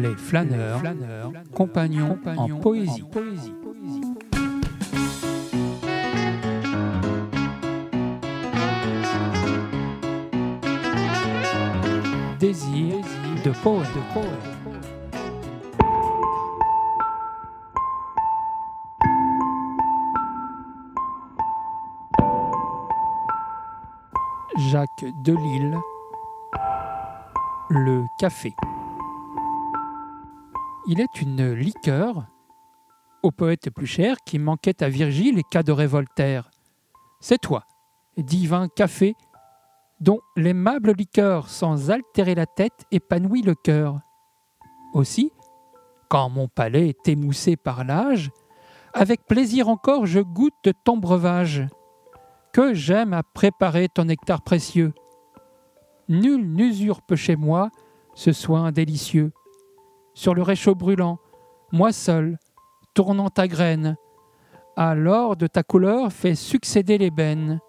Les flâneurs, compagnons, en poésie. Désir de poète. Jacques Delille, Le café. Il est une liqueur, au poète plus cher, qui manquait à Virgile et qu'adorait Voltaire. C'est toi, divin café, dont l'aimable liqueur, sans altérer la tête, épanouit le cœur. Aussi, quand mon palais est émoussé par l'âge, avec plaisir encore je goûte ton breuvage que j'aime à préparer ton nectar précieux. Nul n'usurpe chez moi ce soin délicieux. Sur le réchaud brûlant, moi seul, tournant ta graine, alors de ta couleur fais succéder l'ébène.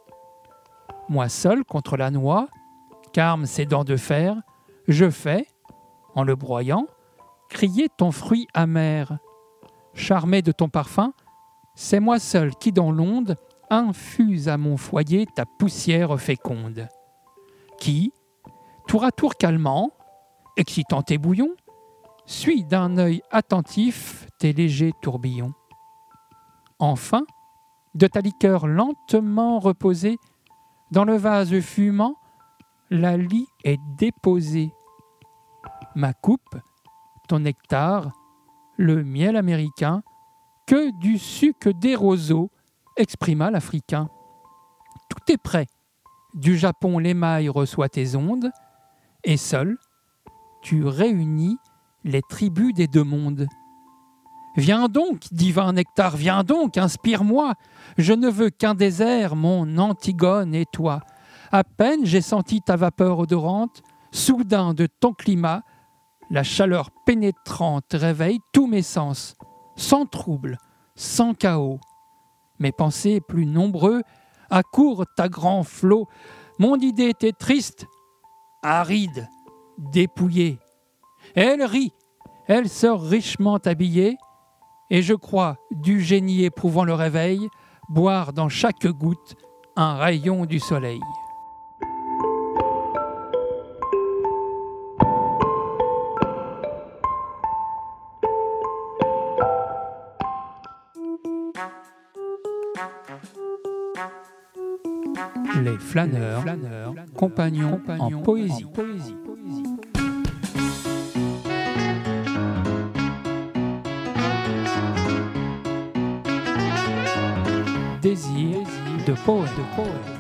Moi seul contre la noix, carme ses dents de fer, je fais, en le broyant, crier ton fruit amer. Charmé de ton parfum, c'est moi seul qui dans l'onde infuse à mon foyer ta poussière féconde, qui, tour à tour calmant, excitant tes bouillons, suit d'un œil attentif tes légers tourbillons. Enfin, de ta liqueur lentement reposée, dans le vase fumant, la lie est déposée. Ma coupe, ton nectar, le miel américain, que du suc des roseaux, exprima l'Africain. Tout est prêt. Du Japon l'émail reçoit tes ondes, et seul, tu réunis les tribus des deux mondes. Viens donc, divin nectar, viens donc, inspire-moi. Je ne veux qu'un désert, mon Antigone et toi. À peine j'ai senti ta vapeur odorante, soudain de ton climat, la chaleur pénétrante réveille tous mes sens, sans trouble, sans chaos mes pensées plus nombreux accourent à grand flot. Mon idée était triste, aride, dépouillée. Elle rit, elle sort richement habillée, et je crois, du génie éprouvant le réveil, boire dans chaque goutte un rayon du soleil. Les flâneurs, compagnons, en, poésie. Désir de poète.